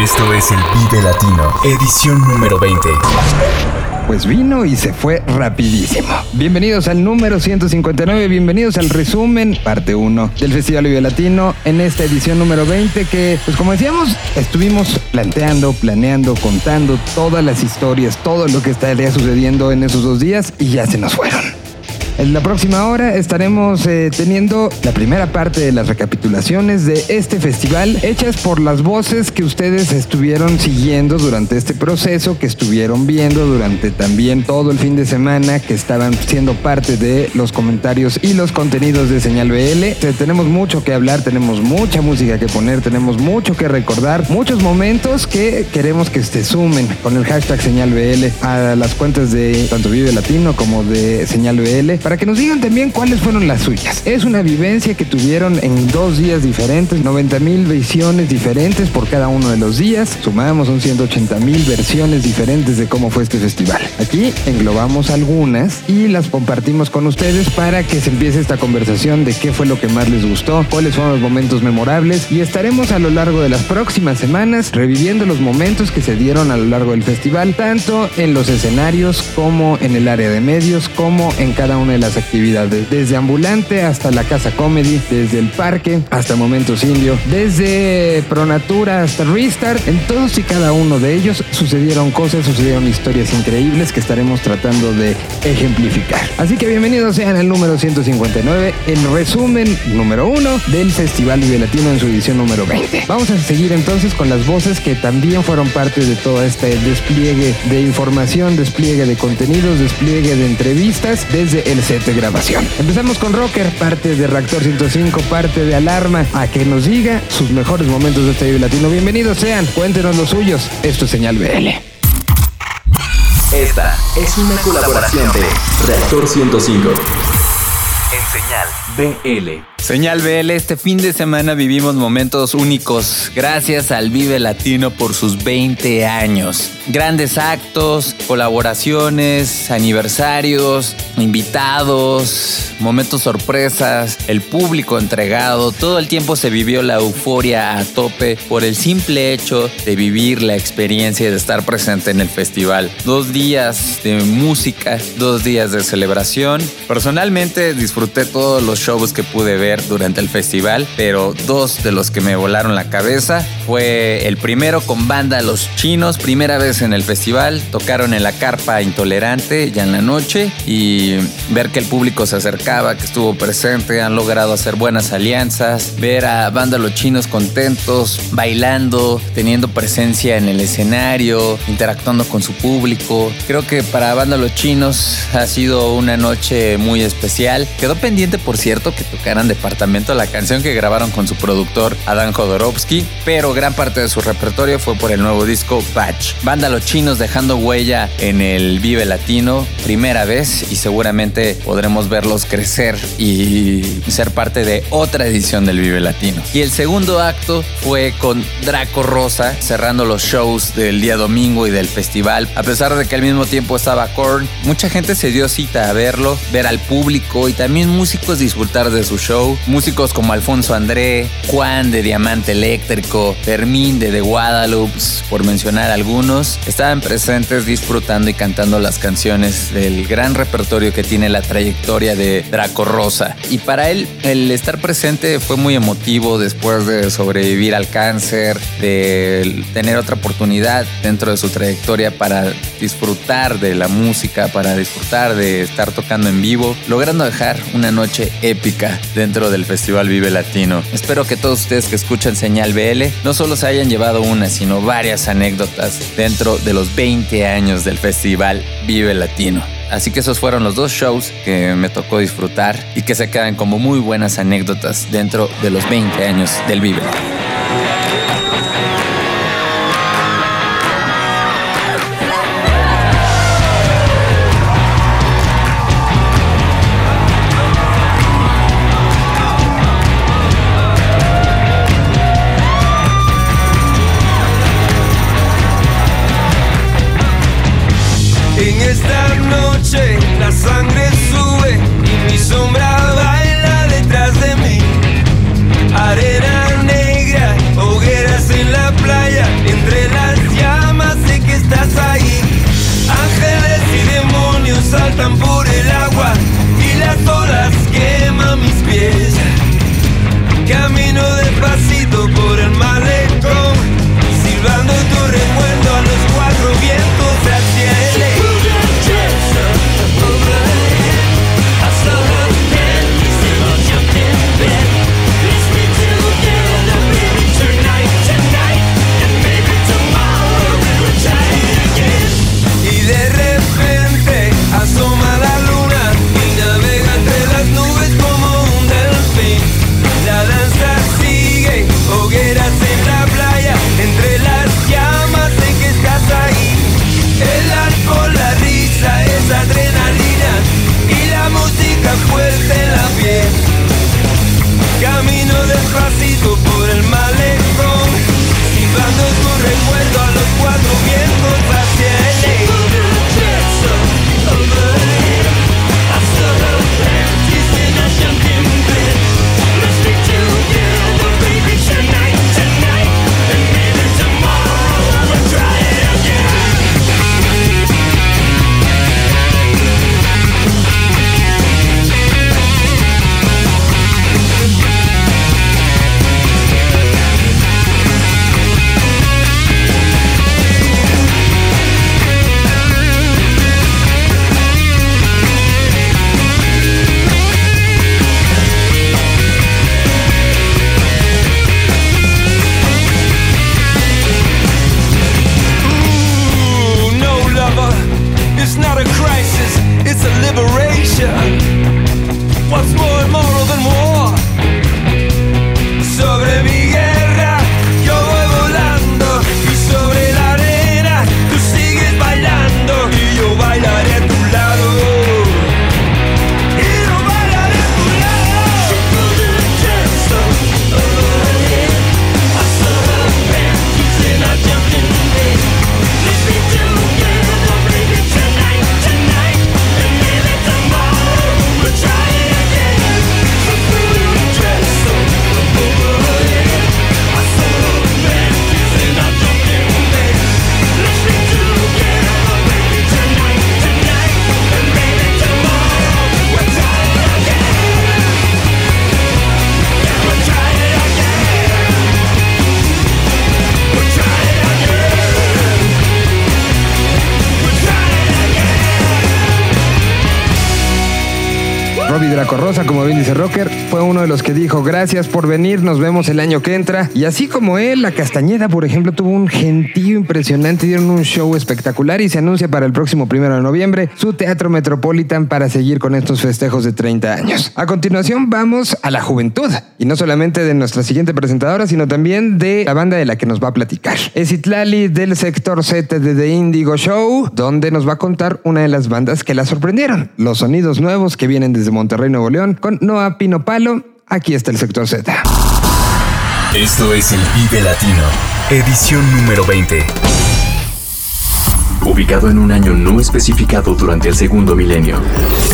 Esto es el Vive Latino, edición número 20. Pues vino y se fue rapidísimo. Bienvenidos al número 159, bienvenidos al resumen, parte 1 del Festival Vive Latino en esta edición número 20 que, pues como decíamos, estuvimos planteando, planeando, contando todas las historias, todo lo que estaría sucediendo en esos dos días y ya se nos fueron. En la próxima hora estaremos eh, teniendo la primera parte de las recapitulaciones de este festival hechas por las voces que ustedes estuvieron siguiendo durante este proceso, que estuvieron viendo durante también todo el fin de semana, que estaban siendo parte de los comentarios y los contenidos de Señal BL. Tenemos mucho que hablar, tenemos mucha música que poner, tenemos mucho que recordar, muchos momentos que queremos que se sumen con el hashtag Señal BL a las cuentas de tanto Vive Latino como de Señal BL para que nos digan también cuáles fueron las suyas. Es una vivencia que tuvieron en dos días diferentes, 90 mil visiones diferentes por cada uno de los días. Sumamos un 180 mil versiones diferentes de cómo fue este festival. Aquí englobamos algunas y las compartimos con ustedes para que se empiece esta conversación de qué fue lo que más les gustó, cuáles fueron los momentos memorables y estaremos a lo largo de las próximas semanas reviviendo los momentos que se dieron a lo largo del festival, tanto en los escenarios como en el área de medios, como en cada una de las actividades, desde ambulante hasta la casa comedy, desde el parque hasta Momentos Indio, desde Pronatura hasta Restart, en todos y cada uno de ellos sucedieron cosas, sucedieron historias increíbles que estaremos tratando de ejemplificar. Así que bienvenidos sean al número 159, el resumen número uno del Festival Vive Latino en su edición número 20. Vamos a seguir entonces con las voces que también fueron parte de todo este despliegue de información, despliegue de contenidos, despliegue de entrevistas desde el set de grabación. Empezamos con Rocker, parte de Reactor 105, parte de Alarma, a que nos diga sus mejores momentos de este Latino. Bienvenidos sean, cuéntenos los suyos. Esto es Señal BL. Esta es una colaboración de Reactor 105 en Señal BL. Señal BL, este fin de semana vivimos momentos únicos gracias al Vive Latino por sus 20 años. Grandes actos, colaboraciones, aniversarios, invitados, momentos sorpresas, el público entregado, todo el tiempo se vivió la euforia a tope por el simple hecho de vivir la experiencia de estar presente en el festival. Dos días de música, dos días de celebración. Personalmente disfruté todos los shows que pude ver durante el festival, pero dos de los que me volaron la cabeza fue el primero con banda Los Chinos, primera vez en el festival, tocaron en la carpa Intolerante ya en la noche y ver que el público se acercaba, que estuvo presente, han logrado hacer buenas alianzas, ver a banda Los Chinos contentos, bailando, teniendo presencia en el escenario, interactuando con su público. Creo que para banda Los Chinos ha sido una noche muy especial. Quedó pendiente, por cierto, que tocaran de departamento la canción que grabaron con su productor Adán Jodorowsky, pero gran parte de su repertorio fue por el nuevo disco Batch. Banda Los Chinos dejando huella en el Vive Latino, primera vez y seguramente podremos verlos crecer y ser parte de otra edición del Vive Latino. Y el segundo acto fue con Draco Rosa cerrando los shows del día domingo y del festival. A pesar de que al mismo tiempo estaba Korn, mucha gente se dio cita a verlo, ver al público y también músicos disfrutar de su show músicos como Alfonso André, Juan de Diamante Eléctrico, Fermín de The Guadalupe, por mencionar algunos, estaban presentes disfrutando y cantando las canciones del gran repertorio que tiene la trayectoria de Draco Rosa. Y para él, el estar presente fue muy emotivo después de sobrevivir al cáncer, de tener otra oportunidad dentro de su trayectoria para disfrutar de la música, para disfrutar de estar tocando en vivo, logrando dejar una noche épica dentro del Festival Vive Latino. Espero que todos ustedes que escuchan Señal BL no solo se hayan llevado una, sino varias anécdotas dentro de los 20 años del Festival Vive Latino. Así que esos fueron los dos shows que me tocó disfrutar y que se quedan como muy buenas anécdotas dentro de los 20 años del Vive. Los que dijo gracias por venir, nos vemos el año que entra. Y así como él, la Castañeda, por ejemplo, tuvo un gentío impresionante, dieron un show espectacular y se anuncia para el próximo primero de noviembre su Teatro Metropolitan para seguir con estos festejos de 30 años. A continuación vamos a la juventud y no solamente de nuestra siguiente presentadora, sino también de la banda de la que nos va a platicar. Es Itlali del sector Z de The Indigo Show, donde nos va a contar una de las bandas que la sorprendieron, los sonidos nuevos que vienen desde Monterrey, Nuevo León, con Noah Pino Palo. Aquí está el sector Z. Esto es el Vive Latino, edición número 20. Ubicado en un año no especificado durante el segundo milenio,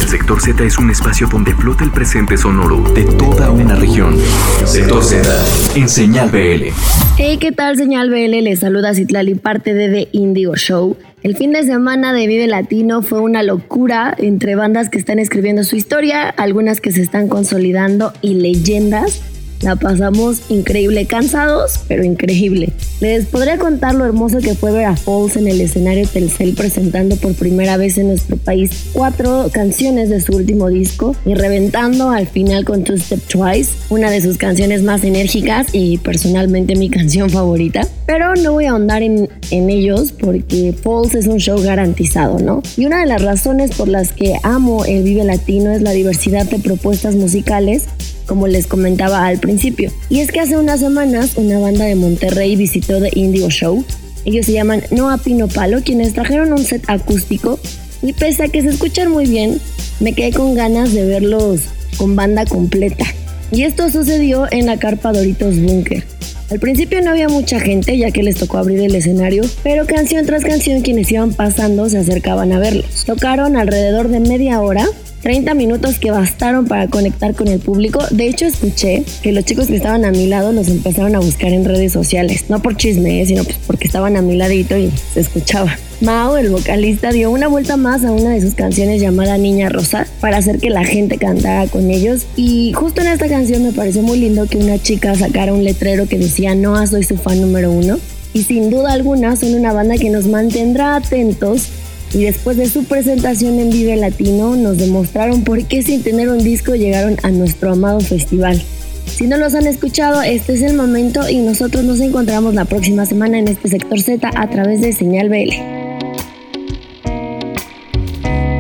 el sector Z es un espacio donde flota el presente sonoro de toda una región. Sector Z, en Señal BL. Hey, ¿qué tal, Señal BL? Les saluda Citlali, parte de The Indigo Show. El fin de semana de Vive Latino fue una locura entre bandas que están escribiendo su historia, algunas que se están consolidando y leyendas La pasamos increíble, cansados, pero increíble. Les podría contar lo hermoso que fue ver a Falls en el escenario Telcel presentando por primera vez en nuestro país cuatro canciones de su último disco y reventando al final con Two Step Twice, una de sus canciones más enérgicas y personalmente mi canción favorita. Pero no voy a ahondar en, en ellos porque Falls es un show garantizado, ¿no? Y una de las razones por las que amo el Vive Latino es la diversidad de propuestas musicales como les comentaba al principio. Y es que hace unas semanas una banda de Monterrey visitó The Indigo Show. Ellos se llaman Noa Pino Palo, quienes trajeron un set acústico y pese a que se escuchan muy bien, me quedé con ganas de verlos con banda completa. Y esto sucedió en la carpa Doritos Bunker. Al principio no había mucha gente ya que les tocó abrir el escenario, pero canción tras canción quienes iban pasando se acercaban a verlos. Tocaron alrededor de media hora 30 minutos que bastaron para conectar con el público. De hecho, escuché que los chicos que estaban a mi lado los empezaron a buscar en redes sociales. No por chisme, ¿eh? sino pues porque estaban a mi ladito y se escuchaba. Mao, el vocalista, dio una vuelta más a una de sus canciones llamada Niña Rosa para hacer que la gente cantara con ellos. Y justo en esta canción me pareció muy lindo que una chica sacara un letrero que decía Noah, soy su fan número uno. Y sin duda alguna son una banda que nos mantendrá atentos y después de su presentación en Vive Latino nos demostraron por qué sin tener un disco llegaron a nuestro amado festival. Si no los han escuchado, este es el momento y nosotros nos encontramos la próxima semana en este sector Z a través de Señal BL.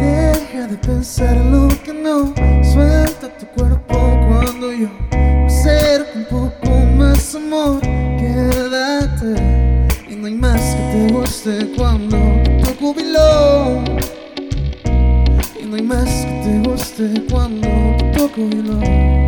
Deja de pensar en lo que no, suelta tu cuerpo cuando yo me un poco más amor, quédate y no hay más que te guste cuando cuando toco hilo. No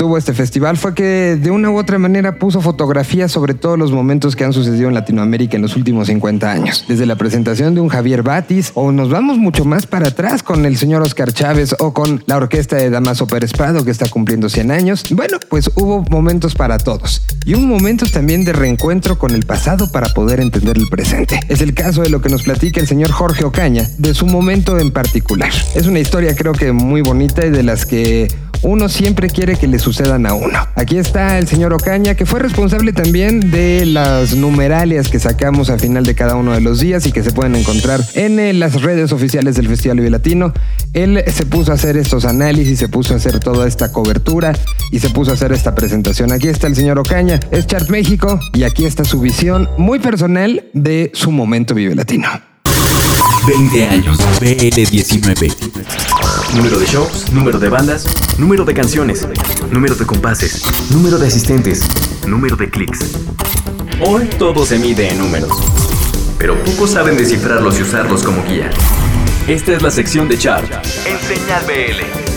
tuvo este festival fue que de una u otra manera puso fotografías sobre todos los momentos que han sucedido en Latinoamérica en los últimos 50 años. Desde la presentación de un Javier Batis, o nos vamos mucho más para atrás con el señor Oscar Chávez o con la orquesta de Damaso Pérez que está cumpliendo 100 años. Bueno, pues hubo momentos para todos. Y un momento también de reencuentro con el pasado para poder entender el presente. Es el caso de lo que nos platica el señor Jorge Ocaña, de su momento en particular. Es una historia creo que muy bonita y de las que uno siempre quiere que le sucedan a uno. Aquí está el señor Ocaña, que fue responsable también de las numeralias que sacamos al final de cada uno de los días y que se pueden encontrar en eh, las redes oficiales del Festival Vive Latino. Él se puso a hacer estos análisis, se puso a hacer toda esta cobertura y se puso a hacer esta presentación. Aquí está el señor Ocaña, es Chart México y aquí está su visión muy personal de su momento Vive Latino. 20 años, BL19. Número de shows, número de bandas, número de canciones, número de compases, número de asistentes, número de clics. Hoy todo se mide en números, pero pocos saben descifrarlos y usarlos como guía. Esta es la sección de Chart en Señal BL.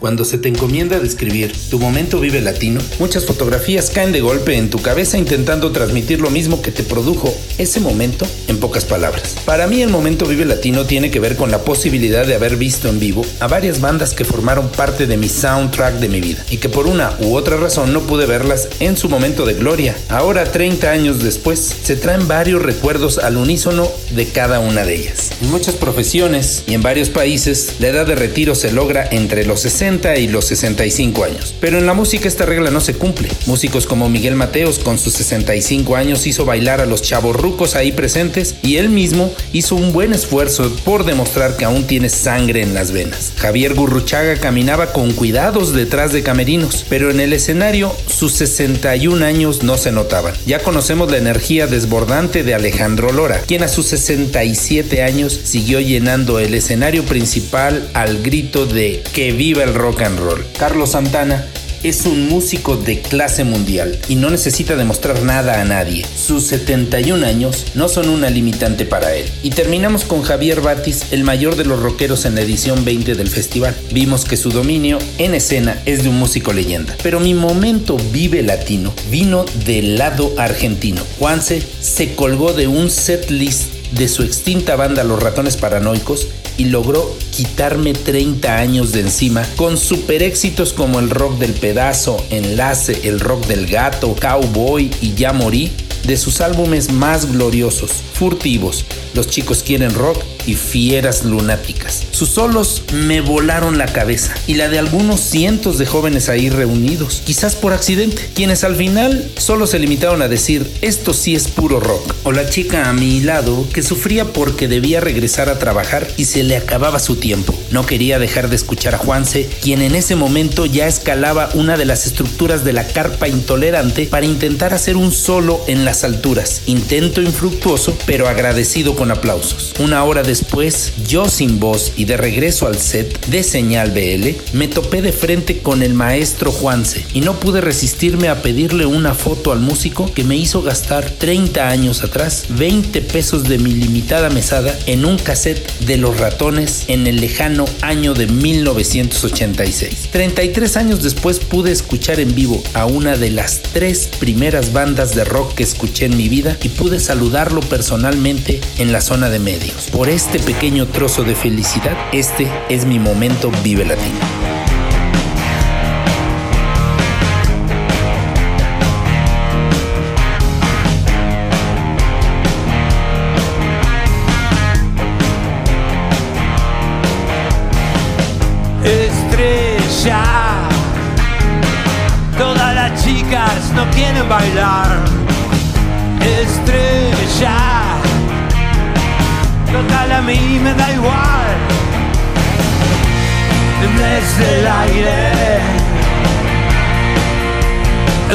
Cuando se te encomienda describir tu momento vive latino, muchas fotografías caen de golpe en tu cabeza intentando transmitir lo mismo que te produjo ese momento en pocas palabras. Para mí el momento vive latino tiene que ver con la posibilidad de haber visto en vivo a varias bandas que formaron parte de mi soundtrack de mi vida y que por una u otra razón no pude verlas en su momento de gloria. Ahora 30 años después se traen varios recuerdos al unísono de cada una de ellas. En muchas profesiones y en varios países la edad de retiro se logra entre los 60 y los 65 años. Pero en la música esta regla no se cumple. Músicos como Miguel Mateos con sus 65 años hizo bailar a los chavos rucos ahí presentes y él mismo hizo un buen esfuerzo por demostrar que aún tiene sangre en las venas. Javier Gurruchaga caminaba con cuidados detrás de camerinos, pero en el escenario sus 61 años no se notaban. Ya conocemos la energía desbordante de Alejandro Lora, quien a sus 67 años siguió llenando el escenario principal al grito de que viva el rock and roll. Carlos Santana es un músico de clase mundial y no necesita demostrar nada a nadie. Sus 71 años no son una limitante para él. Y terminamos con Javier Batis, el mayor de los rockeros en la edición 20 del festival. Vimos que su dominio en escena es de un músico leyenda. Pero mi momento vive latino vino del lado argentino. Juanse se colgó de un set list de su extinta banda Los Ratones Paranoicos y logró quitarme 30 años de encima con super éxitos como el rock del pedazo, enlace, el rock del gato, cowboy y ya morí de sus álbumes más gloriosos, furtivos, Los chicos quieren rock y Fieras lunáticas. Sus solos me volaron la cabeza y la de algunos cientos de jóvenes ahí reunidos, quizás por accidente, quienes al final solo se limitaron a decir esto sí es puro rock. O la chica a mi lado que sufría porque debía regresar a trabajar y se le acababa su tiempo. No quería dejar de escuchar a Juanse, quien en ese momento ya escalaba una de las estructuras de la carpa intolerante para intentar hacer un solo en las alturas. Intento infructuoso, pero agradecido con aplausos. Una hora después, yo sin voz y de regreso al set de Señal BL, me topé de frente con el maestro Juanse y no pude resistirme a pedirle una foto al músico que me hizo gastar 30 años atrás 20 pesos de mi limitada mesada en un cassette de Los Ratones en el lejano año de 1986. 33 años después pude escuchar en vivo a una de las tres primeras bandas de rock que escuché en mi vida y pude saludarlo personalmente en la zona de medios. Por este pequeño trozo de felicidad, este es mi momento Vive Latino.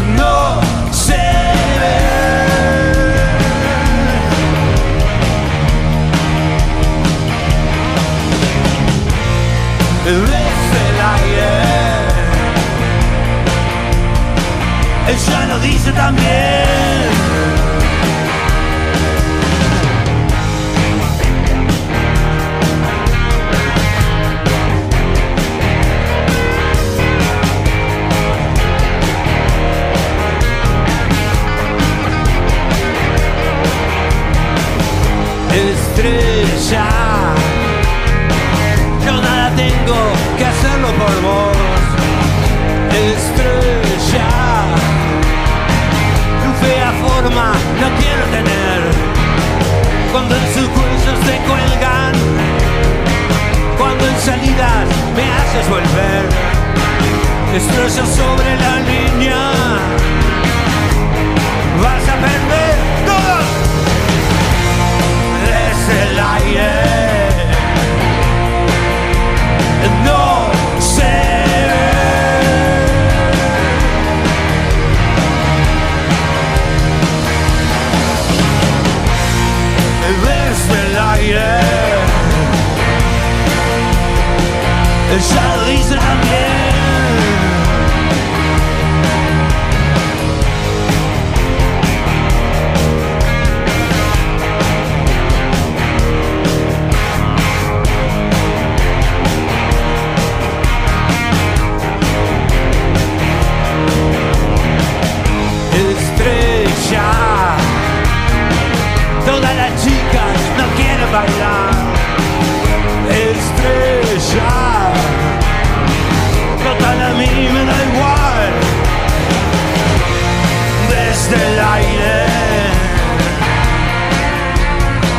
No se ve. Desde el aire ella lo dice también.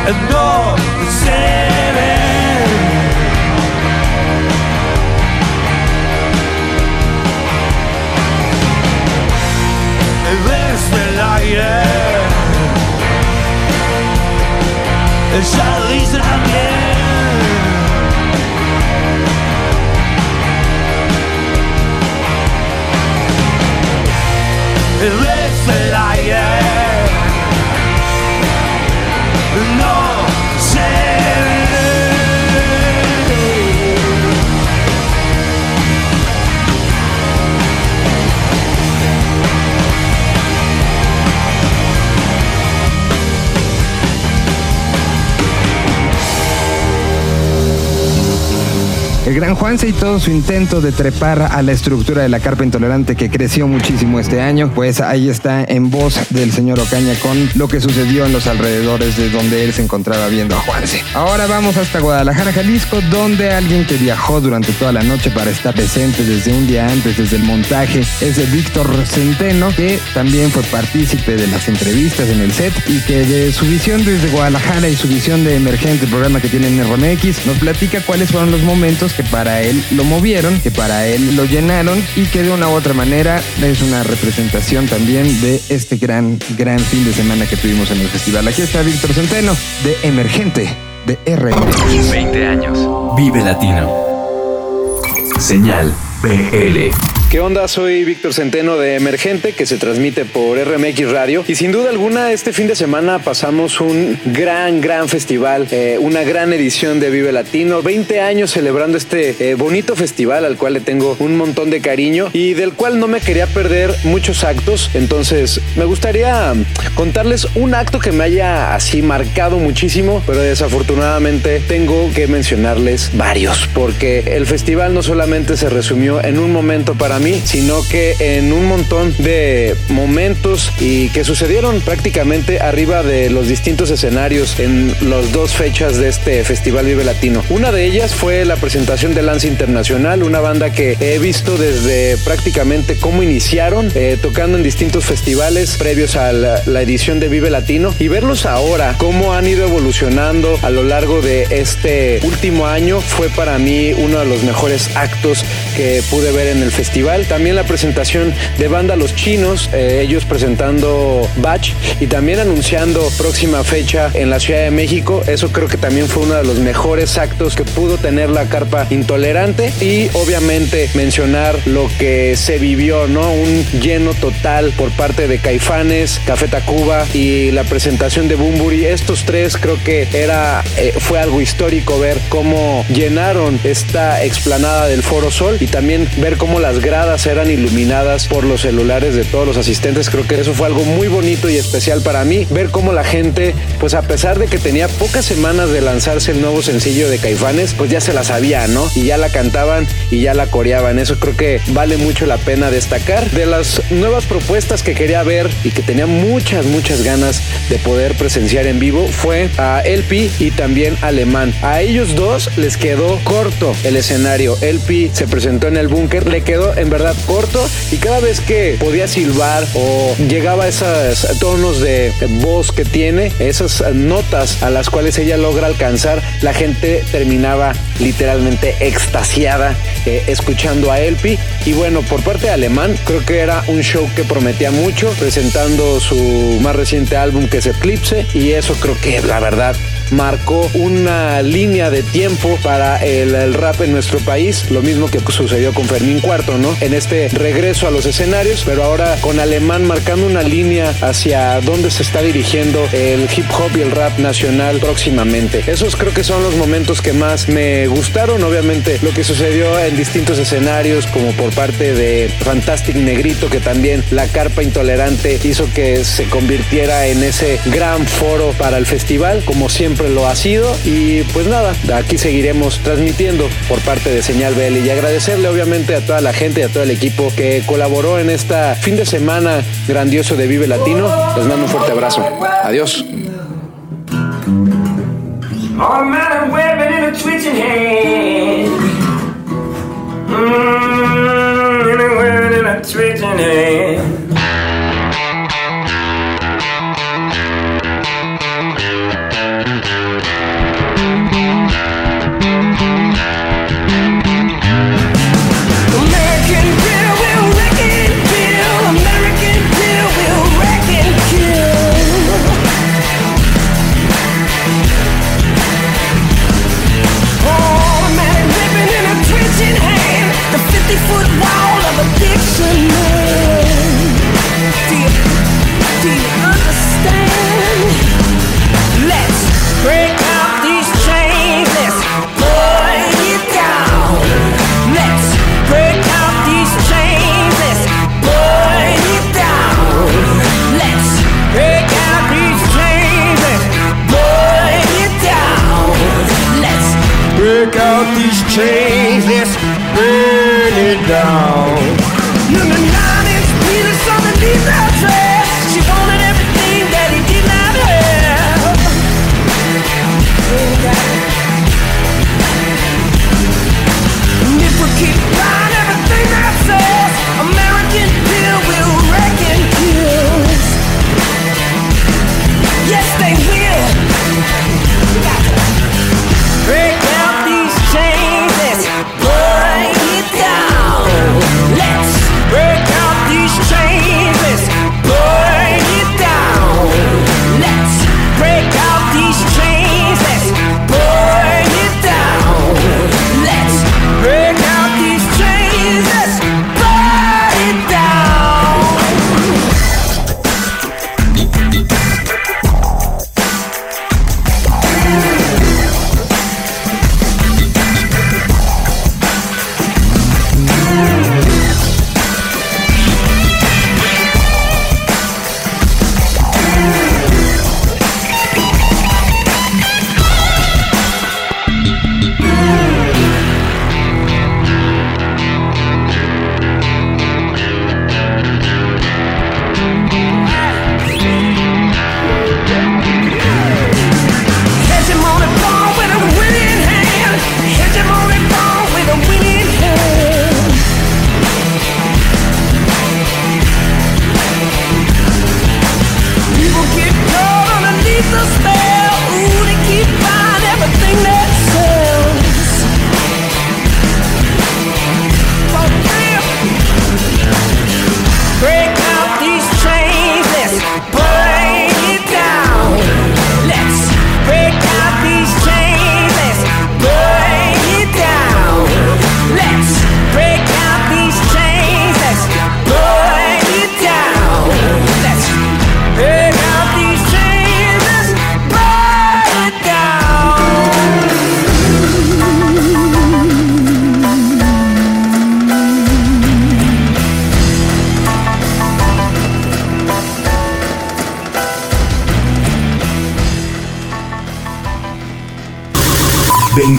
No se ve. Desde el aire. Ella lo dice también. Desde el El gran Juanse y todo su intento de trepar a la estructura de la carpa intolerante que creció muchísimo este año, pues ahí está en voz del señor Ocaña con lo que sucedió en los alrededores de donde él se encontraba viendo a Juanse. Ahora vamos hasta Guadalajara, Jalisco, donde alguien que viajó durante toda la noche para estar presente desde un día antes, desde el montaje, es el Víctor Centeno, que también fue partícipe de las entrevistas en el set y que de su visión desde Guadalajara y su visión de emergente, programa que tiene en RMX, nos platica cuáles fueron los momentos que para él lo movieron, que para él lo llenaron y que de una u otra manera es una representación también de este gran, gran fin de semana que tuvimos en el festival. Aquí está Víctor Centeno de Emergente de RMX. 20 años. Vive Latino. Señal BL. ¿Qué onda? Soy Víctor Centeno de Emergente, que se transmite por RMX Radio. Y sin duda alguna, este fin de semana pasamos un gran, gran festival, eh, una gran edición de Vive Latino. 20 años celebrando este eh, bonito festival al cual le tengo un montón de cariño y del cual no me quería perder muchos actos. Entonces, me gustaría contarles un acto que me haya así marcado muchísimo, pero desafortunadamente tengo que mencionarles varios, porque el festival no solamente se resumió en un momento para mí, sino que en un montón de momentos y que sucedieron prácticamente arriba de los distintos escenarios en las dos fechas de este Festival Vive Latino. Una de ellas fue la presentación de Lance Internacional, una banda que he visto desde prácticamente cómo iniciaron, eh, tocando en distintos festivales previos a la, la edición de Vive Latino y verlos ahora, cómo han ido evolucionando a lo largo de este último año, fue para mí uno de los mejores actos que pude ver en el festival. También la presentación de banda Los Chinos, eh, ellos presentando Batch y también anunciando próxima fecha en la Ciudad de México. Eso creo que también fue uno de los mejores actos que pudo tener la carpa intolerante y obviamente mencionar lo que se vivió, ¿no? Un lleno total por parte de Caifanes, Café Tacuba y la presentación de Bumburi. Estos tres creo que era eh, fue algo histórico ver cómo llenaron esta explanada del Foro Sol y también ver cómo las gradas eran iluminadas por los celulares de todos los asistentes. Creo que eso fue algo muy bonito y especial para mí. Ver cómo la gente, pues a pesar de que tenía pocas semanas de lanzarse el nuevo sencillo de Caifanes, pues ya se la sabía, ¿no? Y ya la cantaban y ya la coreaban. Eso creo que vale mucho la pena destacar. De las nuevas propuestas que quería ver y que tenía muchas, muchas ganas de poder presenciar en vivo fue a LP y también Alemán. A ellos dos les quedó corto el escenario. LP se presentó en el búnker, le quedó en en verdad corto y cada vez que podía silbar o llegaba a esos tonos de voz que tiene, esas notas a las cuales ella logra alcanzar, la gente terminaba literalmente extasiada eh, escuchando a Elpi. Y bueno, por parte de Alemán, creo que era un show que prometía mucho, presentando su más reciente álbum que es Eclipse. Y eso creo que la verdad marcó una línea de tiempo para el, rap en nuestro país, lo mismo que sucedió con Fermín Cuarto, ¿no? En este regreso a los escenarios, pero ahora con Alemán marcando una línea hacia dónde se está dirigiendo el hip hop y el rap nacional próximamente. Esos creo que son los momentos que más me gustaron, obviamente lo que sucedió en distintos escenarios, como por parte de Fantastic Negrito, que también la carpa intolerante hizo que se convirtiera en ese gran foro para el festival, como siempre lo ha sido. Y pues nada, aquí seguiremos transmitiendo por parte de Señal BL y agradecerle obviamente a toda la gente y a todo el equipo que colaboró en esta fin de semana grandioso de Vive Latino. Les mando un fuerte abrazo. Adiós. change this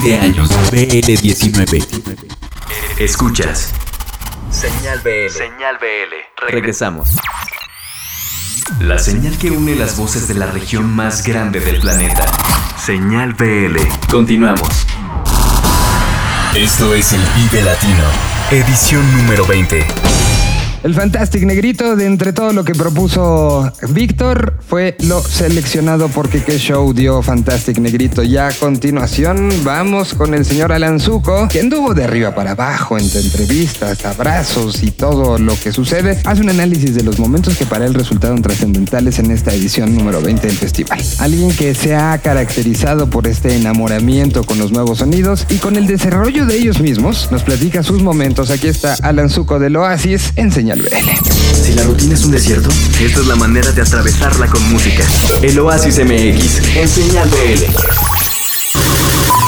20 años. BL19. Escuchas. Señal BL. Señal BL. Regresamos. La señal que une las voces de la región más grande del planeta. Señal BL. Continuamos. Esto es el Vive Latino. Edición número 20. El Fantastic Negrito, de entre todo lo que propuso Víctor, fue lo seleccionado porque qué show dio Fantastic Negrito. Ya a continuación vamos con el señor Alan Zuko, que anduvo de arriba para abajo entre entrevistas, abrazos y todo lo que sucede. Hace un análisis de los momentos que para él resultaron trascendentales en esta edición número 20 del festival. Alguien que se ha caracterizado por este enamoramiento con los nuevos sonidos y con el desarrollo de ellos mismos, nos platica sus momentos. Aquí está Alan Zuko del Oasis, si la rutina es un desierto, esta es la manera de atravesarla con música. El Oasis MX, en Señal BL.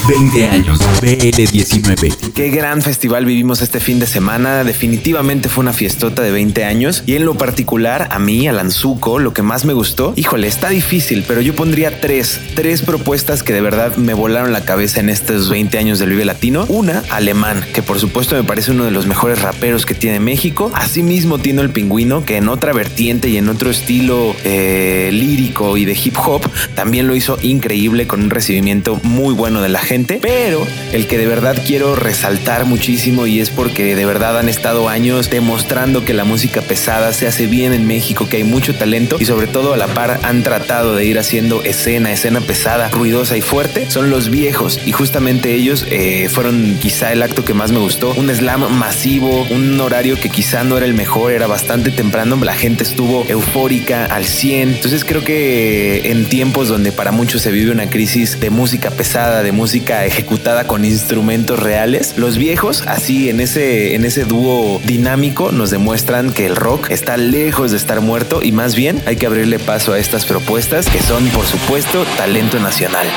20 años, BL19. Qué gran festival vivimos este fin de semana. Definitivamente fue una fiestota de 20 años. Y en lo particular, a mí, a Lanzuco, lo que más me gustó, híjole, está difícil, pero yo pondría tres, tres propuestas que de verdad me volaron la cabeza en estos 20 años del Vive Latino. Una, Alemán, que por supuesto me parece uno de los mejores raperos que tiene México. Asimismo, tiene el Pingüino, que en otra vertiente y en otro estilo eh, lírico y de hip hop, también lo hizo increíble con un recibimiento muy bueno de la gente pero el que de verdad quiero resaltar muchísimo y es porque de verdad han estado años demostrando que la música pesada se hace bien en México, que hay mucho talento y sobre todo a la par han tratado de ir haciendo escena, escena pesada, ruidosa y fuerte, son los viejos. Y justamente ellos eh, fueron quizá el acto que más me gustó, un slam masivo, un horario que quizá no era el mejor, era bastante temprano, la gente estuvo eufórica al 100, entonces creo que en tiempos donde para muchos se vive una crisis de música pesada, de música ejecutada con instrumentos reales. Los viejos, así en ese, en ese dúo dinámico, nos demuestran que el rock está lejos de estar muerto y más bien hay que abrirle paso a estas propuestas que son, por supuesto, talento nacional.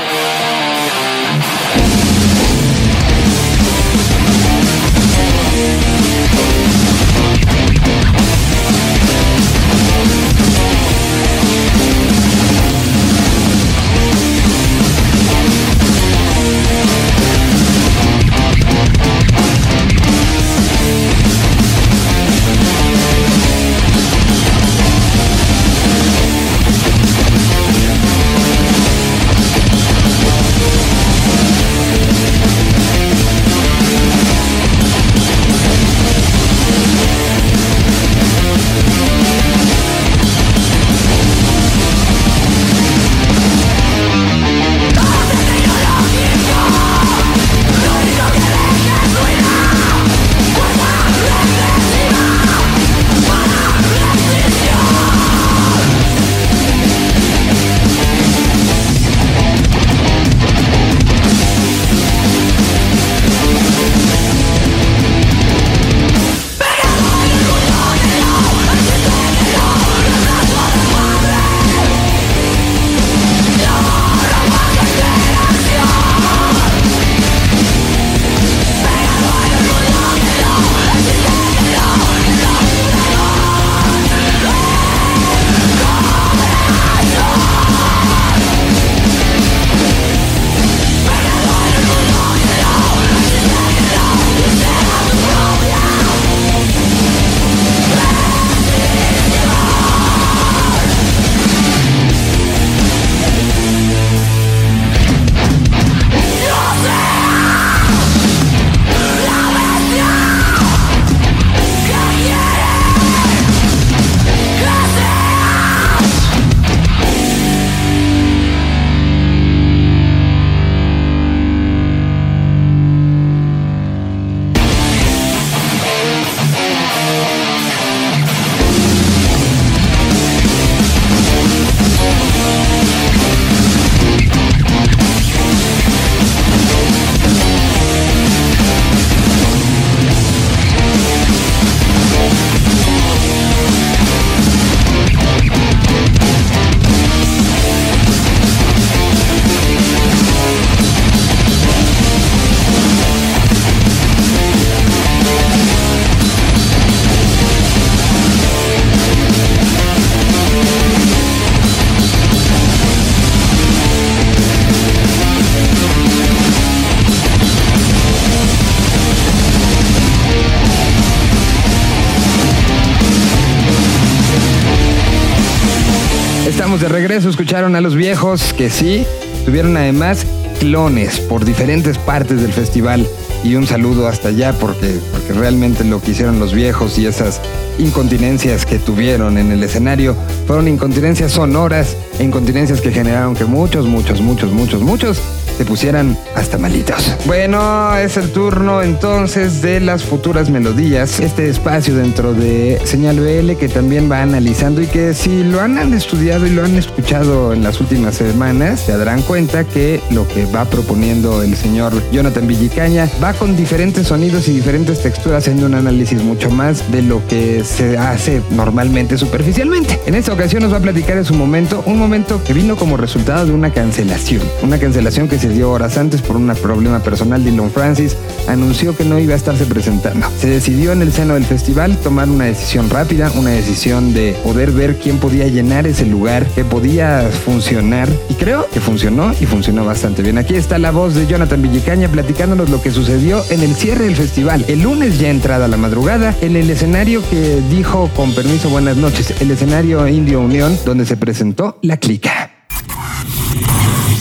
De regreso, escucharon a los viejos que sí, tuvieron además clones por diferentes partes del festival. y un saludo hasta allá porque, porque realmente lo que hicieron los viejos y esas incontinencias que tuvieron en el escenario fueron incontinencias sonoras, e incontinencias que generaron que muchos, muchos, muchos, muchos, muchos se pusieran hasta malitos. Bueno, es el turno entonces de las futuras melodías. Este espacio dentro de Señal BL que también va analizando y que si lo han estudiado y lo han escuchado en las últimas semanas, se darán cuenta que lo que va proponiendo el señor Jonathan Villicaña va con diferentes sonidos y diferentes texturas haciendo un análisis mucho más de lo que se hace normalmente superficialmente. En esta ocasión nos va a platicar en su momento, un momento que vino como resultado de una cancelación. Una cancelación que se dio horas antes por un problema personal. Dylan Francis anunció que no iba a estarse presentando. Se decidió en el seno del festival tomar una decisión rápida, una decisión de poder ver quién podía llenar ese lugar, que podía funcionar. Y creo que funcionó y funcionó bastante bien. Aquí está la voz de Jonathan Villicaña platicándonos lo que sucedió en el cierre del festival. El lunes ya entrada la madrugada, en el escenario que dijo con permiso buenas noches, el escenario Indio Unión, donde se presentó la clica.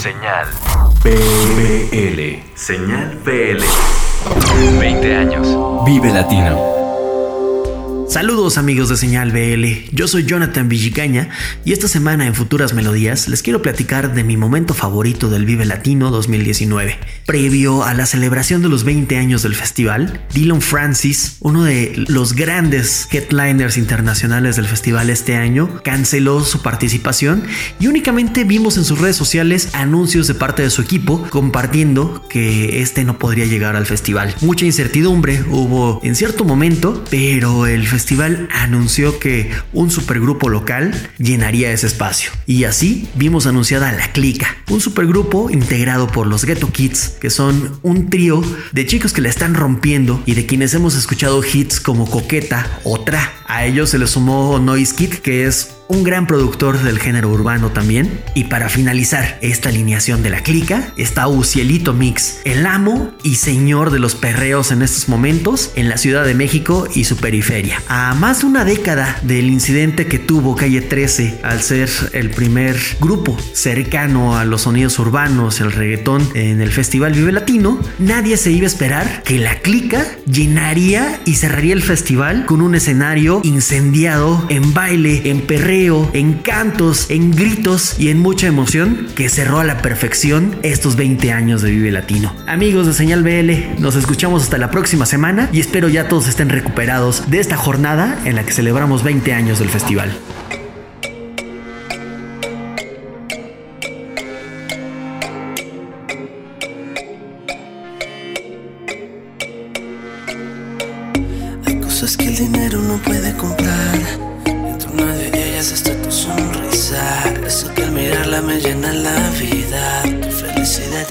Señal BL. Señal BL. 20 años. Vive Latino. Saludos amigos de Señal BL, yo soy Jonathan Villicaña y esta semana en Futuras Melodías les quiero platicar de mi momento favorito del Vive Latino 2019. Previo a la celebración de los 20 años del festival, Dylan Francis, uno de los grandes headliners internacionales del festival este año, canceló su participación y únicamente vimos en sus redes sociales anuncios de parte de su equipo compartiendo que este no podría llegar al festival. Mucha incertidumbre hubo en cierto momento, pero el festival festival anunció que un supergrupo local llenaría ese espacio. Y así vimos anunciada La Clica, un supergrupo integrado por los Ghetto Kids, que son un trío de chicos que la están rompiendo y de quienes hemos escuchado hits como Coqueta o Tra. A ellos se les sumó Noise Kid, que es un gran productor del género urbano también. Y para finalizar esta alineación de la clica está Ucielito Mix, el amo y señor de los perreos en estos momentos en la Ciudad de México y su periferia. A más de una década del incidente que tuvo Calle 13 al ser el primer grupo cercano a los sonidos urbanos, el reggaetón en el Festival Vive Latino, nadie se iba a esperar que la clica llenaría y cerraría el festival con un escenario incendiado en baile, en perreo en cantos, en gritos y en mucha emoción que cerró a la perfección estos 20 años de Vive Latino. Amigos de Señal BL, nos escuchamos hasta la próxima semana y espero ya todos estén recuperados de esta jornada en la que celebramos 20 años del festival.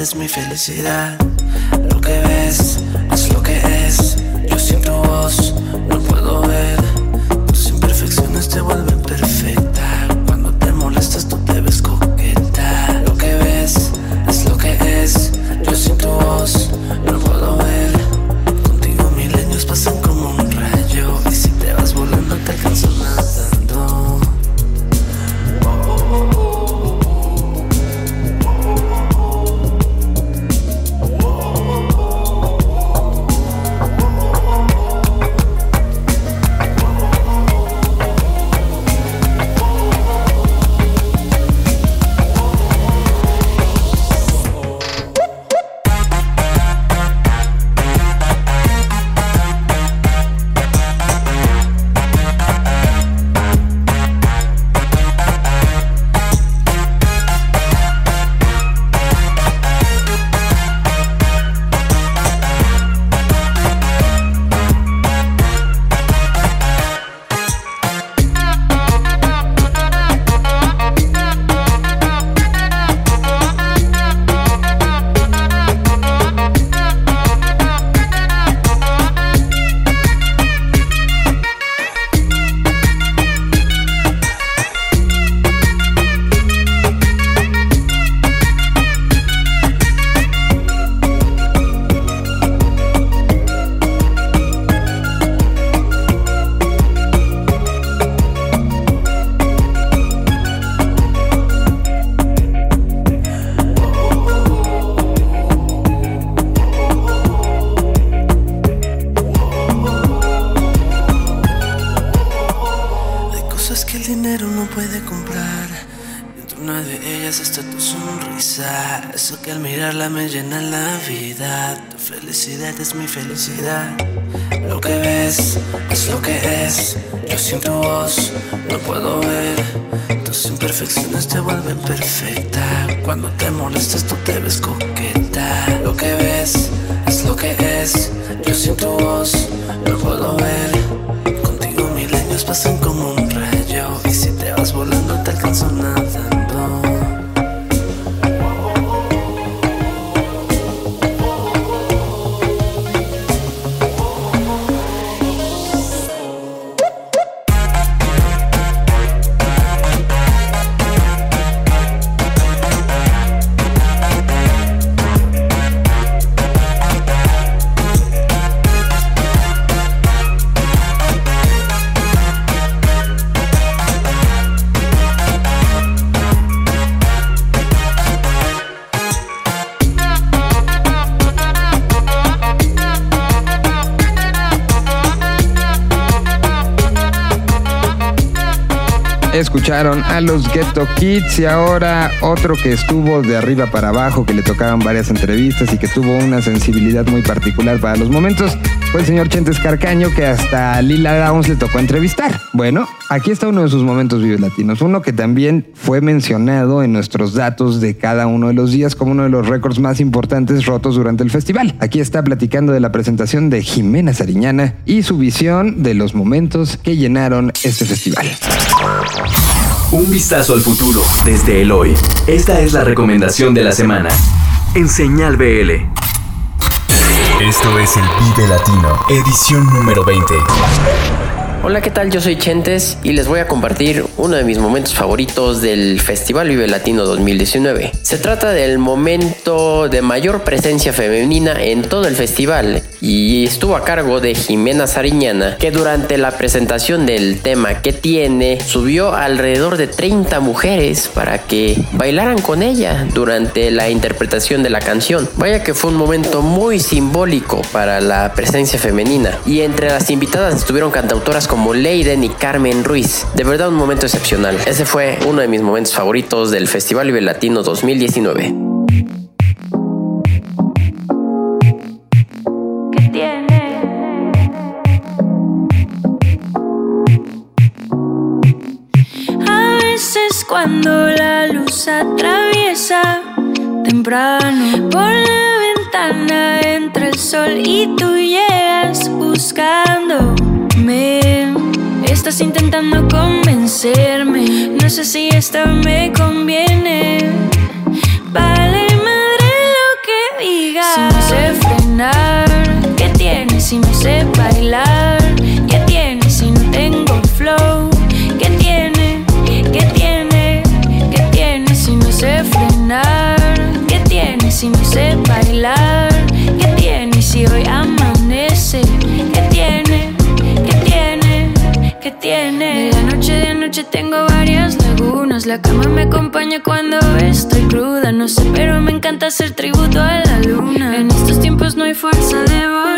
Es mi felicidad. Lo que ves es lo que es. Yo siento voz, no felicidad es mi felicidad. Lo que ves es lo que es. Yo siento tu voz, no puedo ver. Tus imperfecciones te vuelven perfecta. Cuando te molestas, tú te ves coqueta. Lo que ves es lo que es. Yo siento tu voz, no puedo ver. Contigo milenios pasan como un rayo. Y si te vas volando, te alcanzo nadando. Escucharon a los Ghetto Kids y ahora otro que estuvo de arriba para abajo, que le tocaban varias entrevistas y que tuvo una sensibilidad muy particular para los momentos, fue el señor Chentes Carcaño que hasta Lila Downs le tocó entrevistar. Bueno, aquí está uno de sus momentos vives latinos, uno que también fue mencionado en nuestros datos de cada uno de los días como uno de los récords más importantes rotos durante el festival. Aquí está platicando de la presentación de Jimena Sariñana y su visión de los momentos que llenaron este festival. Un vistazo al futuro desde el hoy. Esta es la recomendación de la semana. En Señal BL. Esto es el Vive Latino, edición número 20. Hola, ¿qué tal? Yo soy Chentes y les voy a compartir uno de mis momentos favoritos del Festival Vive Latino 2019. Se trata del momento de mayor presencia femenina en todo el festival y estuvo a cargo de Jimena Sariñana, que durante la presentación del tema que tiene subió alrededor de 30 mujeres para que bailaran con ella durante la interpretación de la canción. Vaya que fue un momento muy simbólico para la presencia femenina y entre las invitadas estuvieron cantautoras como Leiden y Carmen Ruiz. De verdad un momento excepcional. Ese fue uno de mis momentos favoritos del Festival Vive Latino 2019. A veces cuando la luz atraviesa temprano por la ventana entra el sol y tú llegas Estás intentando convencerme, no sé si esto me conviene. Vale madre lo que digas. Si no sé frenar, ¿qué tiene si no sé bailar? ¿Qué tiene si no tengo flow? ¿Qué tiene? ¿Qué tiene? ¿Qué tiene si no sé frenar? ¿Qué tiene si no sé bailar? Tengo varias lagunas. La cama me acompaña cuando estoy cruda. No sé, pero me encanta hacer tributo a la luna. En estos tiempos no hay fuerza de buscándome.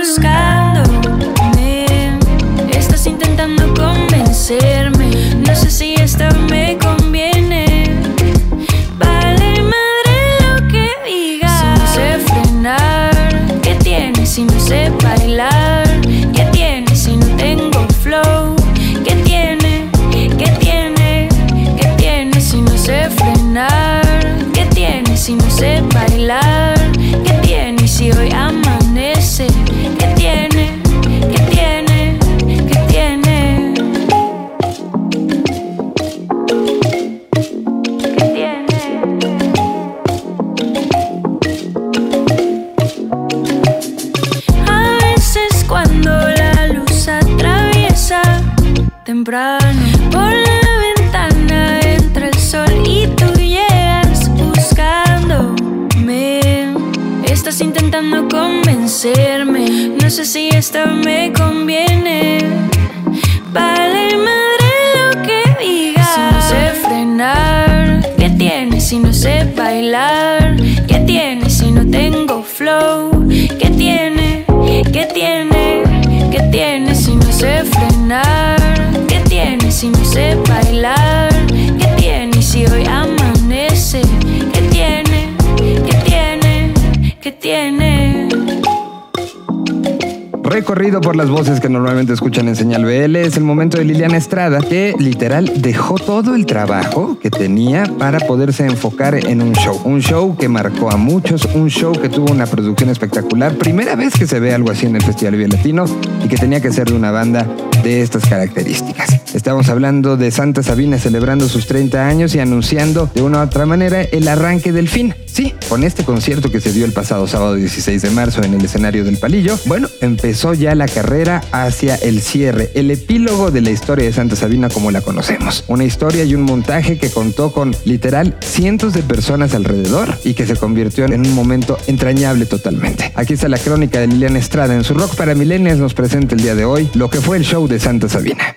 Por las voces que normalmente escuchan en Señal BL. Es el momento de Liliana Estrada, que literal dejó todo el trabajo que tenía para poderse enfocar en un show. Un show que marcó a muchos, un show que tuvo una producción espectacular. Primera vez que se ve algo así en el Festival Vive Latino y que tenía que ser de una banda de estas características. Estamos hablando de Santa Sabina celebrando sus 30 años y anunciando de una u otra manera el arranque del fin. Sí, con este concierto que se dio el pasado sábado 16 de marzo en el escenario del Palillo, bueno, empezó ya la carrera hacia el cierre, el epílogo de la historia de Santa Sabina como la conocemos. Una historia y un montaje que contó con literal cientos de personas alrededor y que se convirtió en un momento entrañable totalmente. Aquí está la crónica de Liliana Estrada en su Rock para Millennials nos presenta el día de hoy lo que fue el show de Santa Sabina.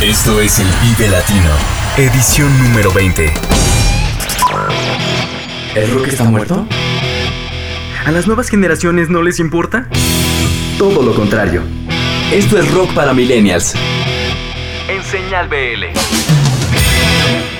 Esto es el Vive Latino, edición número 20. ¿El rock está muerto? ¿A las nuevas generaciones no les importa? Todo lo contrario. Esto es Rock para Millennials. En Señal BL.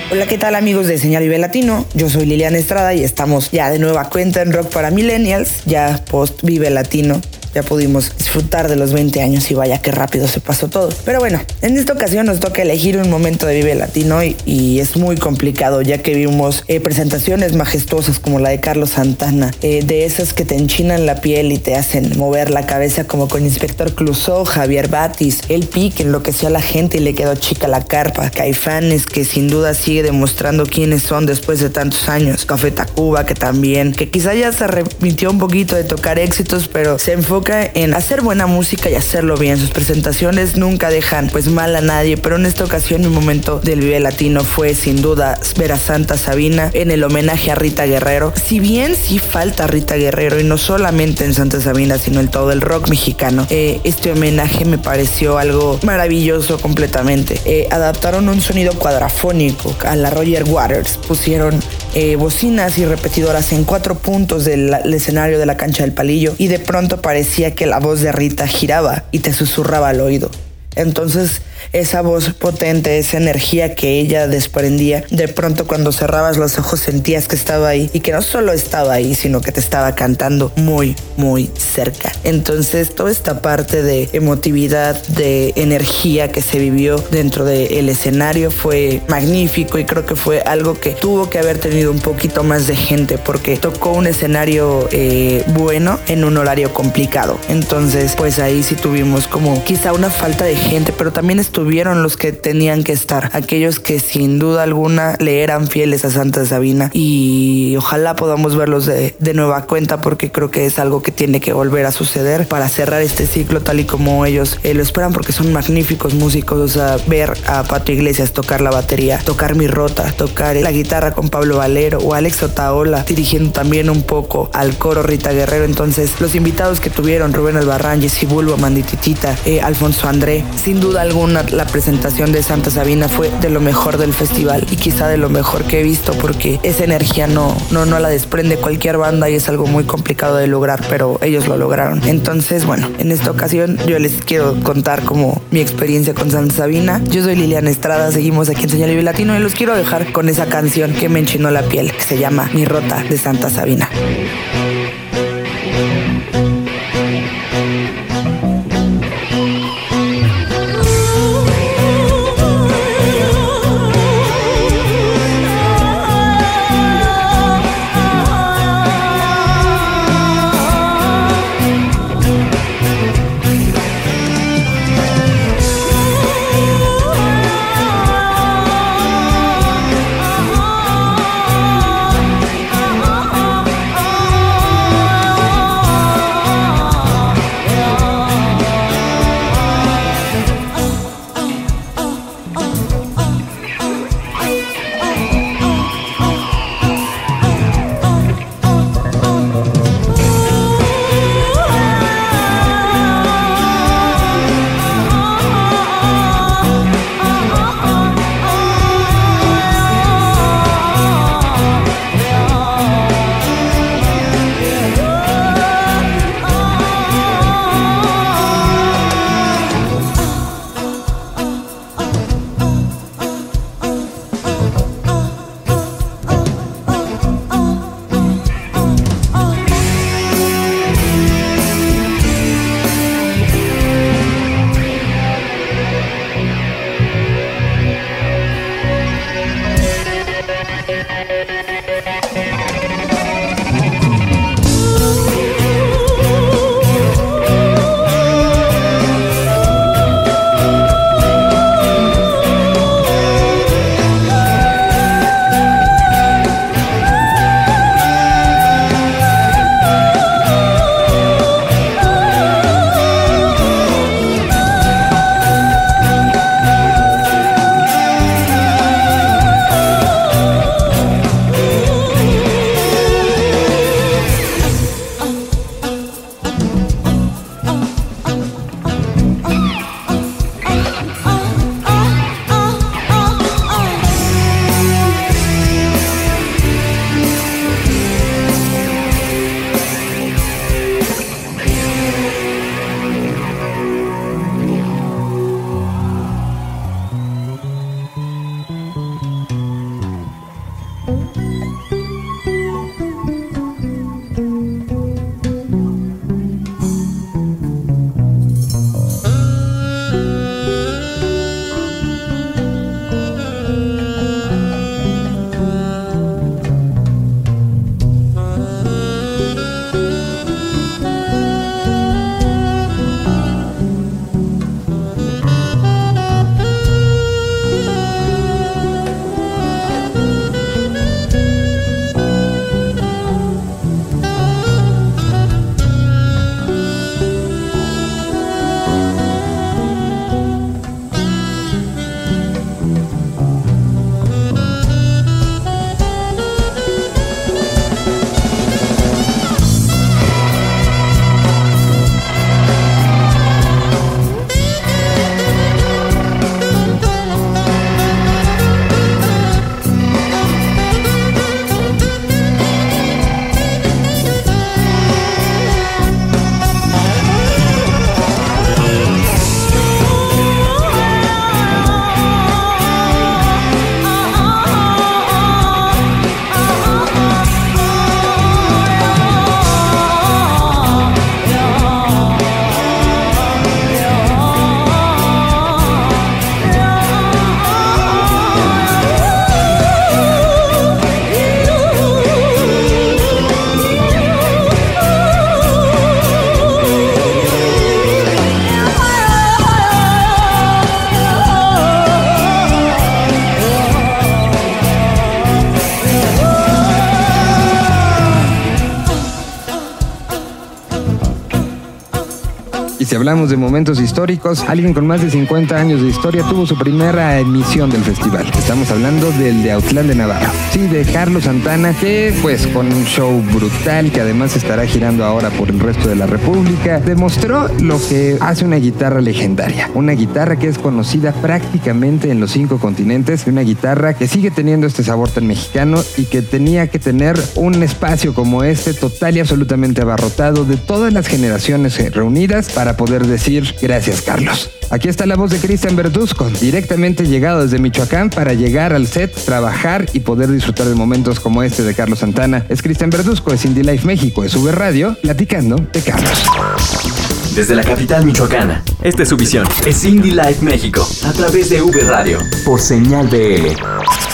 Hola, ¿qué tal amigos de Señal Vive Latino? Yo soy Liliana Estrada y estamos ya de nueva cuenta en Rock para Millennials, ya post Vive Latino ya pudimos disfrutar de los 20 años y vaya qué rápido se pasó todo. Pero bueno, en esta ocasión nos toca elegir un momento de Vive Latino y, y es muy complicado ya que vimos eh, presentaciones majestuosas como la de Carlos Santana, eh, de esas que te enchinan la piel y te hacen mover la cabeza como con Inspector Clouseau, Javier Batis, El Pique enloqueció a la gente y le quedó chica la carpa, Caifanes que sin duda sigue demostrando quiénes son después de tantos años, Café Tacuba que también, que quizá ya se arrepintió un poquito de tocar éxitos pero se enfoca en hacer buena música y hacerlo bien. Sus presentaciones nunca dejan pues mal a nadie, pero en esta ocasión mi momento del Vive Latino fue sin duda ver a Santa Sabina en el homenaje a Rita Guerrero. Si bien sí falta Rita Guerrero y no solamente en Santa Sabina, sino en todo el rock mexicano, eh, este homenaje me pareció algo maravilloso completamente. Eh, adaptaron un sonido cuadrafónico a la Roger Waters, pusieron eh, bocinas y repetidoras en cuatro puntos del del escenario de la cancha del palillo y de pronto parecía que la voz de Rita giraba y te susurraba al oído. Entonces esa voz potente, esa energía que ella desprendía, de pronto cuando cerrabas los ojos sentías que estaba ahí y que no solo estaba ahí, sino que te estaba cantando muy, muy cerca. Entonces toda esta parte de emotividad, de energía que se vivió dentro del escenario fue magnífico y creo que fue algo que tuvo que haber tenido un poquito más de gente porque tocó un escenario eh, bueno en un horario complicado. Entonces pues ahí sí tuvimos como quizá una falta de gente, pero también estuvieron los que tenían que estar, aquellos que sin duda alguna le eran fieles a Santa Sabina y ojalá podamos verlos de, de nueva cuenta porque creo que es algo que tiene que volver a suceder para cerrar este ciclo tal y como ellos eh, lo esperan porque son magníficos músicos, o sea, ver a Pato Iglesias tocar la batería, tocar mi rota, tocar la guitarra con Pablo Valero o Alex Otaola dirigiendo también un poco al coro Rita Guerrero, entonces los invitados que tuvieron Rubén Albarrán, Jessy Bulbo, Mandititita, eh, Alfonso André, sin duda alguna la presentación de Santa Sabina fue de lo mejor del festival y quizá de lo mejor que he visto porque esa energía no, no, no la desprende cualquier banda y es algo muy complicado de lograr, pero ellos lo lograron. Entonces, bueno, en esta ocasión yo les quiero contar como mi experiencia con Santa Sabina. Yo soy Liliana Estrada, seguimos aquí en Señal Vive Latino y los quiero dejar con esa canción que me enchinó la piel, que se llama Mi Rota de Santa Sabina. Hablamos de momentos históricos, alguien con más de 50 años de historia tuvo su primera emisión del festival. Estamos hablando del de Autlán de Navarra. Sí, de Carlos Santana, que pues con un show brutal que además estará girando ahora por el resto de la República, demostró lo que hace una guitarra legendaria. Una guitarra que es conocida prácticamente en los cinco continentes una guitarra que sigue teniendo este sabor tan mexicano y que tenía que tener un espacio como este total y absolutamente abarrotado de todas las generaciones reunidas para poder decir gracias Carlos. Aquí está la voz de Cristian Verduzco, directamente llegado desde Michoacán para llegar al set, trabajar y poder disfrutar de momentos como este de Carlos Santana. Es Cristian Verduzco, es Indie Life México, es V Radio, platicando de Carlos. Desde la capital michoacana, esta es su visión. Es Indie Life México, a través de V Radio, por señal BL.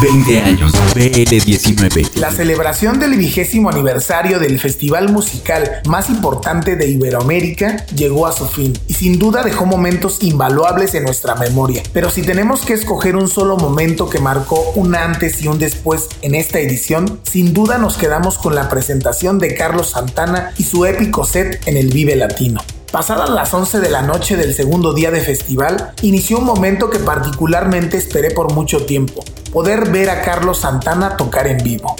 20 años, BL19. La celebración del vigésimo aniversario del festival musical más importante de Iberoamérica llegó a su fin y sin duda dejó momentos invaluables en nuestra memoria. Pero si tenemos que escoger un solo momento que marcó un antes y un después en esta edición, sin duda nos quedamos con la presentación de Carlos Santana y su épico set en el Vive Latino. Pasadas las 11 de la noche del segundo día de festival, inició un momento que particularmente esperé por mucho tiempo, poder ver a Carlos Santana tocar en vivo.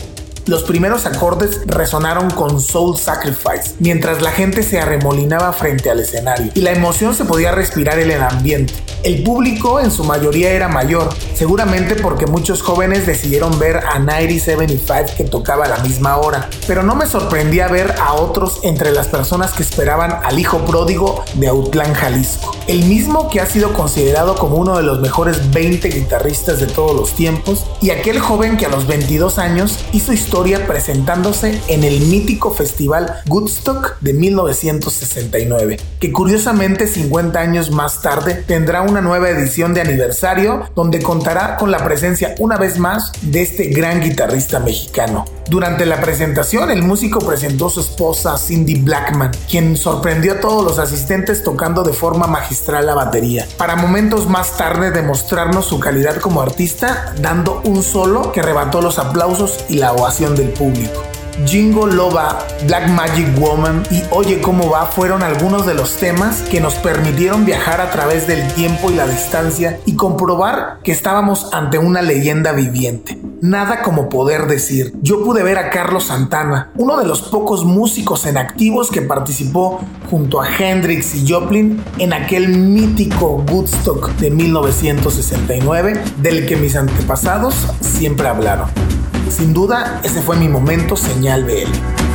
Los primeros acordes resonaron con Soul Sacrifice, mientras la gente se arremolinaba frente al escenario y la emoción se podía respirar en el ambiente. El público en su mayoría era mayor, seguramente porque muchos jóvenes decidieron ver a 9075 que tocaba a la misma hora, pero no me sorprendía ver a otros entre las personas que esperaban al hijo pródigo de Autlán, Jalisco, el mismo que ha sido considerado como uno de los mejores 20 guitarristas de todos los tiempos y aquel joven que a los 22 años hizo historia presentándose en el mítico festival Woodstock de 1969, que curiosamente 50 años más tarde tendrá una nueva edición de aniversario donde contará con la presencia una vez más de este gran guitarrista mexicano. Durante la presentación, el músico presentó a su esposa Cindy Blackman, quien sorprendió a todos los asistentes tocando de forma magistral la batería, para momentos más tarde demostrarnos su calidad como artista, dando un solo que rebató los aplausos y la ovación del público. Jingo Loba, Black Magic Woman y Oye cómo va fueron algunos de los temas que nos permitieron viajar a través del tiempo y la distancia y comprobar que estábamos ante una leyenda viviente. Nada como poder decir, yo pude ver a Carlos Santana, uno de los pocos músicos en activos que participó junto a Hendrix y Joplin en aquel mítico Woodstock de 1969 del que mis antepasados siempre hablaron. Sin duda, ese fue mi momento señal BL.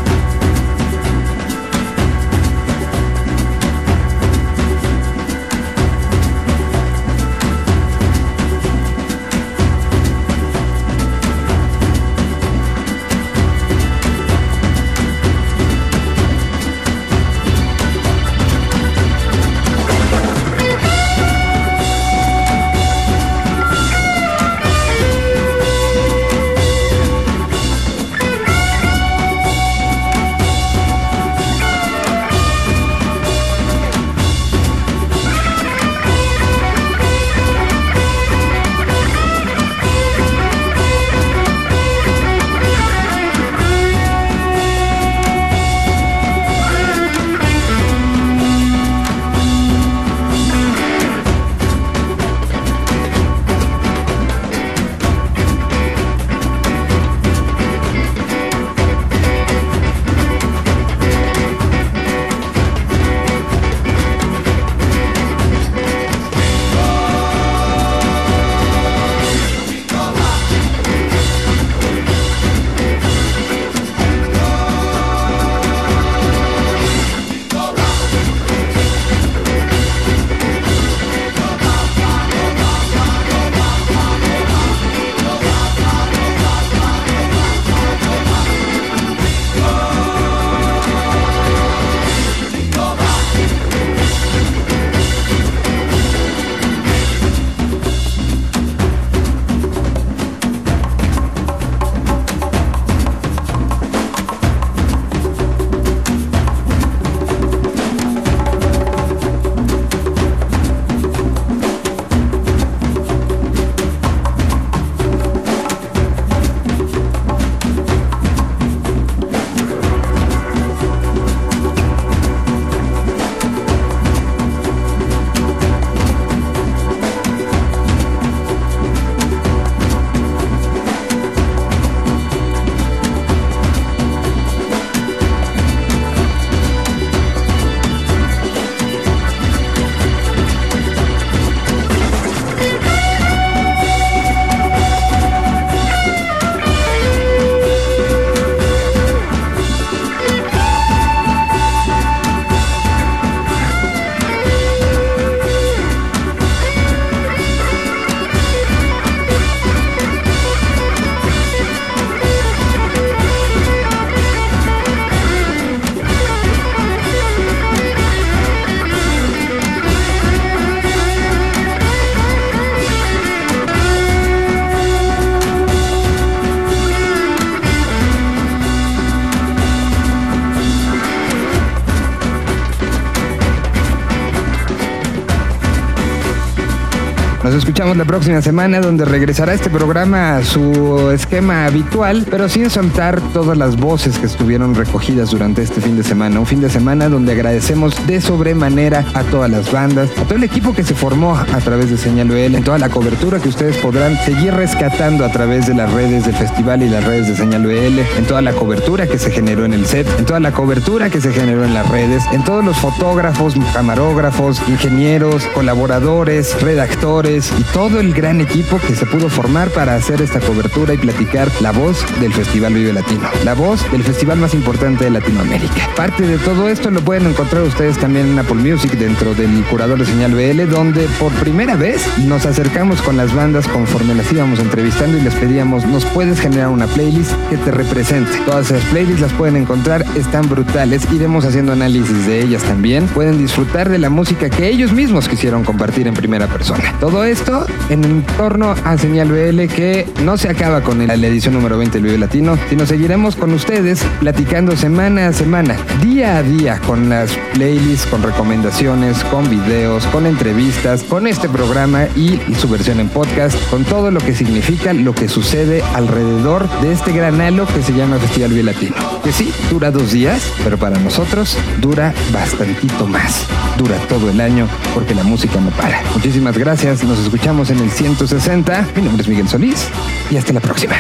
Nos escuchamos la próxima semana donde regresará este programa a su esquema habitual, pero sin soltar todas las voces que estuvieron recogidas durante este fin de semana. Un fin de semana donde agradecemos de sobremanera a todas las bandas, a todo el equipo que se formó a través de Señal BL, en toda la cobertura que ustedes podrán seguir rescatando a través de las redes del festival y las redes de Señal BL, en toda la cobertura que se generó en el set, en toda la cobertura que se generó en las redes, en todos los fotógrafos, camarógrafos, ingenieros, colaboradores, redactores y todo el gran equipo que se pudo formar para hacer esta cobertura y platicar la voz del Festival Vive Latino, la voz del festival más importante de Latinoamérica. Parte de todo esto lo pueden encontrar ustedes también en Apple Music dentro del curador de señal BL, donde por primera vez nos acercamos con las bandas conforme las íbamos entrevistando y les pedíamos, nos puedes generar una playlist que te represente. Todas esas playlists las pueden encontrar, están brutales, iremos haciendo análisis de ellas también. Pueden disfrutar de la música que ellos mismos quisieron compartir en primera persona. Todo esto en torno a Señal BL que no se acaba con la edición número 20 del Vive Latino, sino seguiremos con ustedes platicando semana a semana, día a día, con las playlists, con recomendaciones, con videos, con entrevistas, con este programa y su versión en podcast, con todo lo que significa lo que sucede alrededor de este gran halo que se llama Festival Vive Latino. Que sí, dura dos días, pero para nosotros dura bastantito más. Dura todo el año porque la música no para. Muchísimas gracias, nos escuchamos en el 160. Mi nombre es Miguel Solís y hasta la próxima.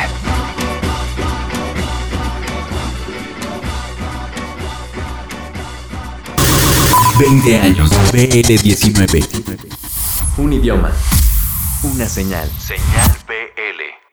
20 años. BL19. Un idioma. Una señal. Señal BL.